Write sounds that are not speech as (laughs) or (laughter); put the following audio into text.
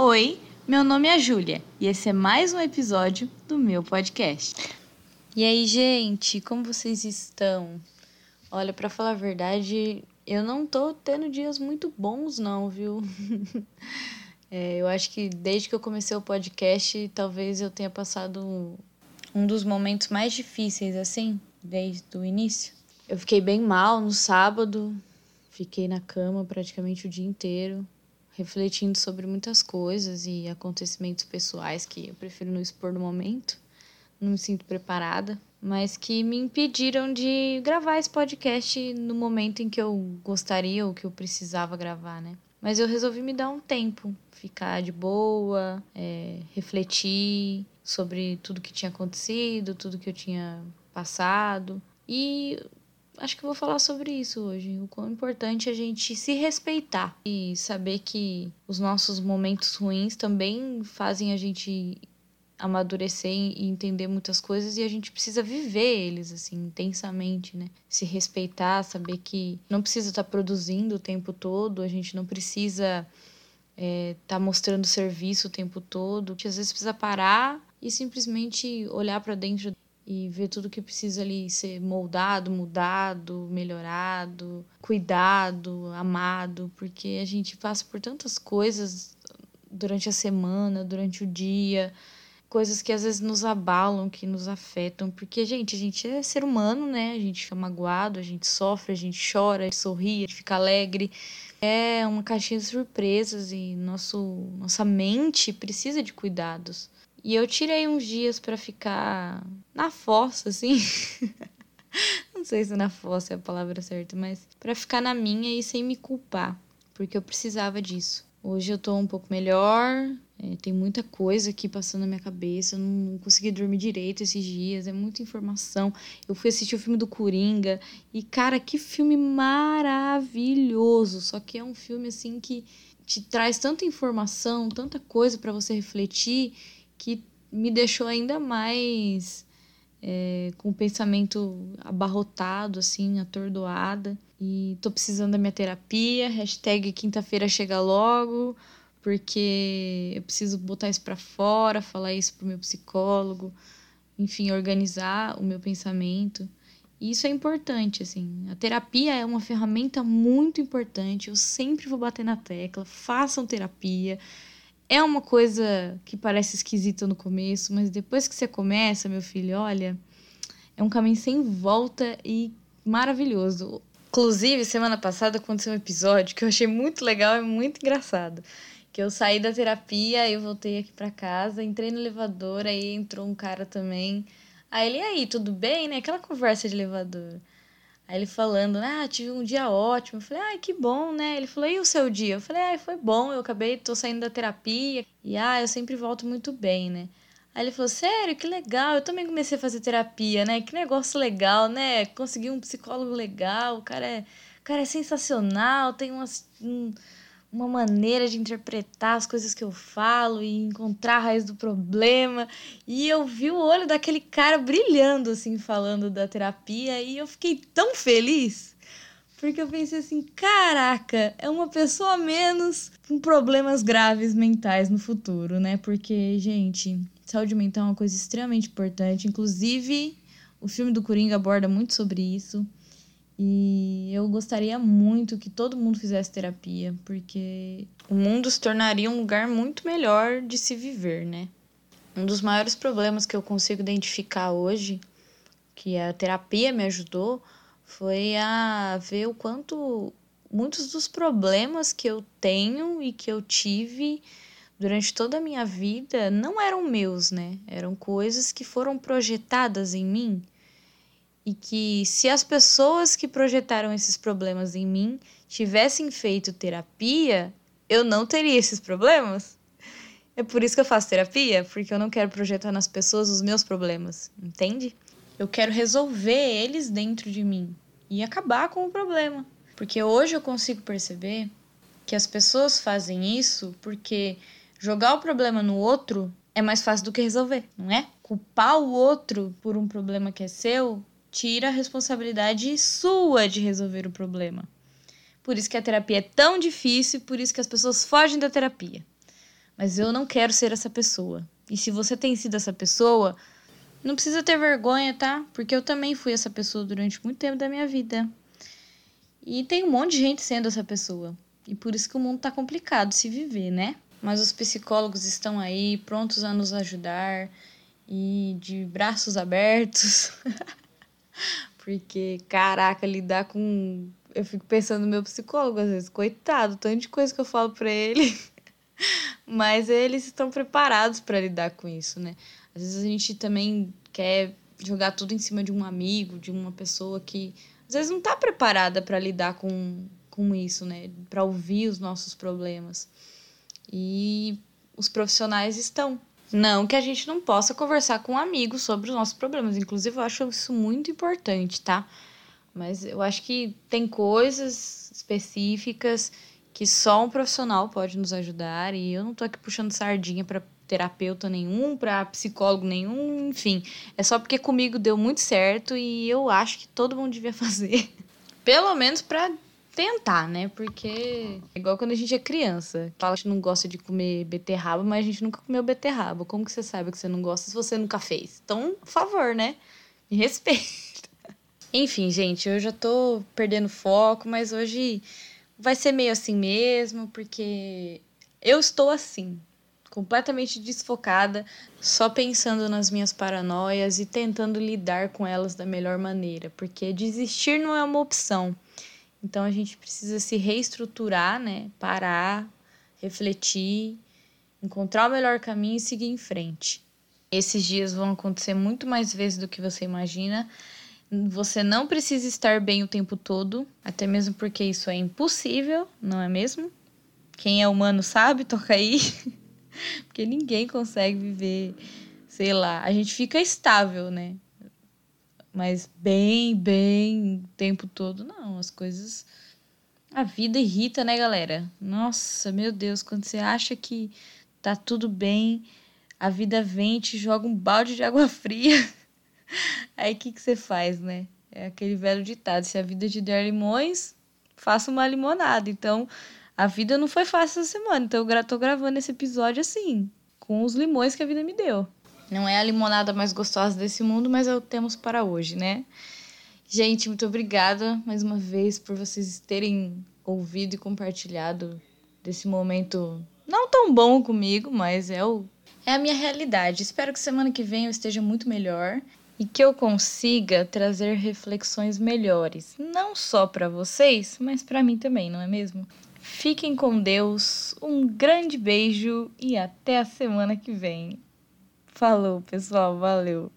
Oi, meu nome é Júlia e esse é mais um episódio do meu podcast. E aí, gente, como vocês estão? Olha, para falar a verdade, eu não tô tendo dias muito bons, não, viu? (laughs) é, eu acho que desde que eu comecei o podcast, talvez eu tenha passado um dos momentos mais difíceis, assim, desde o início. Eu fiquei bem mal no sábado, fiquei na cama praticamente o dia inteiro refletindo sobre muitas coisas e acontecimentos pessoais que eu prefiro não expor no momento, não me sinto preparada, mas que me impediram de gravar esse podcast no momento em que eu gostaria ou que eu precisava gravar, né? Mas eu resolvi me dar um tempo, ficar de boa, é, refletir sobre tudo que tinha acontecido, tudo que eu tinha passado. E acho que vou falar sobre isso hoje. O quão importante é a gente se respeitar e saber que os nossos momentos ruins também fazem a gente amadurecer e entender muitas coisas e a gente precisa viver eles assim intensamente, né? Se respeitar, saber que não precisa estar tá produzindo o tempo todo, a gente não precisa estar é, tá mostrando serviço o tempo todo. Gente às vezes precisa parar e simplesmente olhar para dentro e ver tudo que precisa ali ser moldado, mudado, melhorado, cuidado, amado, porque a gente passa por tantas coisas durante a semana, durante o dia, coisas que às vezes nos abalam, que nos afetam, porque gente, a gente é ser humano, né? A gente fica magoado, a gente sofre, a gente chora, a gente sorri, a gente fica alegre. É uma caixinha de surpresas e nosso nossa mente precisa de cuidados. E eu tirei uns dias para ficar na fossa, assim. (laughs) Não sei se na fossa é a palavra certa, mas para ficar na minha e sem me culpar, porque eu precisava disso. Hoje eu tô um pouco melhor, é, tem muita coisa aqui passando na minha cabeça, eu não consegui dormir direito esses dias, é muita informação. Eu fui assistir o filme do Coringa e, cara, que filme maravilhoso! Só que é um filme assim que te traz tanta informação, tanta coisa para você refletir que me deixou ainda mais é, com o pensamento abarrotado, assim, atordoada. E tô precisando da minha terapia. Hashtag quinta-feira chega logo, porque eu preciso botar isso para fora, falar isso pro meu psicólogo, enfim, organizar o meu pensamento. E isso é importante, assim. A terapia é uma ferramenta muito importante. Eu sempre vou bater na tecla. Façam terapia. É uma coisa que parece esquisita no começo, mas depois que você começa, meu filho, olha, é um caminho sem volta e maravilhoso. Inclusive, semana passada aconteceu um episódio que eu achei muito legal e muito engraçado. Que eu saí da terapia, eu voltei aqui para casa, entrei no elevador, aí entrou um cara também. Aí ele, aí, tudo bem, né? Aquela conversa de elevador. Aí ele falando, ah, tive um dia ótimo. Eu falei, ai, que bom, né? Ele falou, e o seu dia? Eu falei, ai, foi bom, eu acabei, tô saindo da terapia. E, ah, eu sempre volto muito bem, né? Aí ele falou, sério, que legal, eu também comecei a fazer terapia, né? Que negócio legal, né? Consegui um psicólogo legal, o cara é, o cara é sensacional, tem umas... Um, uma maneira de interpretar as coisas que eu falo e encontrar a raiz do problema. E eu vi o olho daquele cara brilhando, assim, falando da terapia, e eu fiquei tão feliz. Porque eu pensei assim, caraca, é uma pessoa a menos com problemas graves mentais no futuro, né? Porque, gente, saúde mental é uma coisa extremamente importante. Inclusive, o filme do Coringa aborda muito sobre isso. E eu gostaria muito que todo mundo fizesse terapia, porque o mundo se tornaria um lugar muito melhor de se viver, né? Um dos maiores problemas que eu consigo identificar hoje, que a terapia me ajudou, foi a ver o quanto muitos dos problemas que eu tenho e que eu tive durante toda a minha vida não eram meus, né? Eram coisas que foram projetadas em mim e que se as pessoas que projetaram esses problemas em mim tivessem feito terapia, eu não teria esses problemas. É por isso que eu faço terapia, porque eu não quero projetar nas pessoas os meus problemas, entende? Eu quero resolver eles dentro de mim e acabar com o problema. Porque hoje eu consigo perceber que as pessoas fazem isso porque jogar o problema no outro é mais fácil do que resolver, não é? Culpar o outro por um problema que é seu tira a responsabilidade sua de resolver o problema. Por isso que a terapia é tão difícil, por isso que as pessoas fogem da terapia. Mas eu não quero ser essa pessoa. E se você tem sido essa pessoa, não precisa ter vergonha, tá? Porque eu também fui essa pessoa durante muito tempo da minha vida. E tem um monte de gente sendo essa pessoa. E por isso que o mundo tá complicado se viver, né? Mas os psicólogos estão aí, prontos a nos ajudar e de braços abertos. (laughs) Porque, caraca, lidar com. Eu fico pensando no meu psicólogo às vezes, coitado, tanto de coisa que eu falo pra ele. (laughs) Mas eles estão preparados para lidar com isso, né? Às vezes a gente também quer jogar tudo em cima de um amigo, de uma pessoa que às vezes não está preparada para lidar com, com isso, né? Para ouvir os nossos problemas. E os profissionais estão. Não que a gente não possa conversar com um amigo sobre os nossos problemas. Inclusive, eu acho isso muito importante, tá? Mas eu acho que tem coisas específicas que só um profissional pode nos ajudar. E eu não tô aqui puxando sardinha para terapeuta nenhum, para psicólogo nenhum, enfim. É só porque comigo deu muito certo e eu acho que todo mundo devia (laughs) fazer. Pelo menos para tentar, né? Porque é igual quando a gente é criança. Fala que não gosta de comer beterraba, mas a gente nunca comeu beterraba. Como que você sabe que você não gosta se você nunca fez? Então, por favor, né? Me respeita. (laughs) Enfim, gente, eu já tô perdendo foco, mas hoje vai ser meio assim mesmo, porque eu estou assim completamente desfocada, só pensando nas minhas paranoias e tentando lidar com elas da melhor maneira, porque desistir não é uma opção. Então a gente precisa se reestruturar, né? Parar, refletir, encontrar o melhor caminho e seguir em frente. Esses dias vão acontecer muito mais vezes do que você imagina. Você não precisa estar bem o tempo todo, até mesmo porque isso é impossível, não é mesmo? Quem é humano sabe, toca (laughs) aí. Porque ninguém consegue viver, sei lá, a gente fica estável, né? Mas bem, bem o tempo todo, não. As coisas. A vida irrita, né, galera? Nossa, meu Deus, quando você acha que tá tudo bem, a vida vem te joga um balde de água (laughs) fria. Aí o que, que você faz, né? É aquele velho ditado: se a vida te der limões, faça uma limonada. Então, a vida não foi fácil essa semana, então eu tô gravando esse episódio assim, com os limões que a vida me deu. Não é a limonada mais gostosa desse mundo, mas é o que temos para hoje, né? Gente, muito obrigada mais uma vez por vocês terem ouvido e compartilhado desse momento não tão bom comigo, mas é o é a minha realidade. Espero que semana que vem eu esteja muito melhor e que eu consiga trazer reflexões melhores, não só para vocês, mas para mim também, não é mesmo? Fiquem com Deus, um grande beijo e até a semana que vem. Falou, pessoal, valeu!